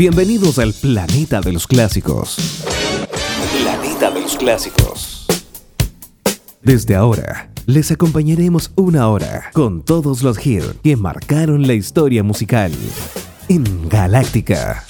Bienvenidos al planeta de los clásicos. Planeta de los clásicos. Desde ahora, les acompañaremos una hora con todos los hits que marcaron la historia musical en Galáctica.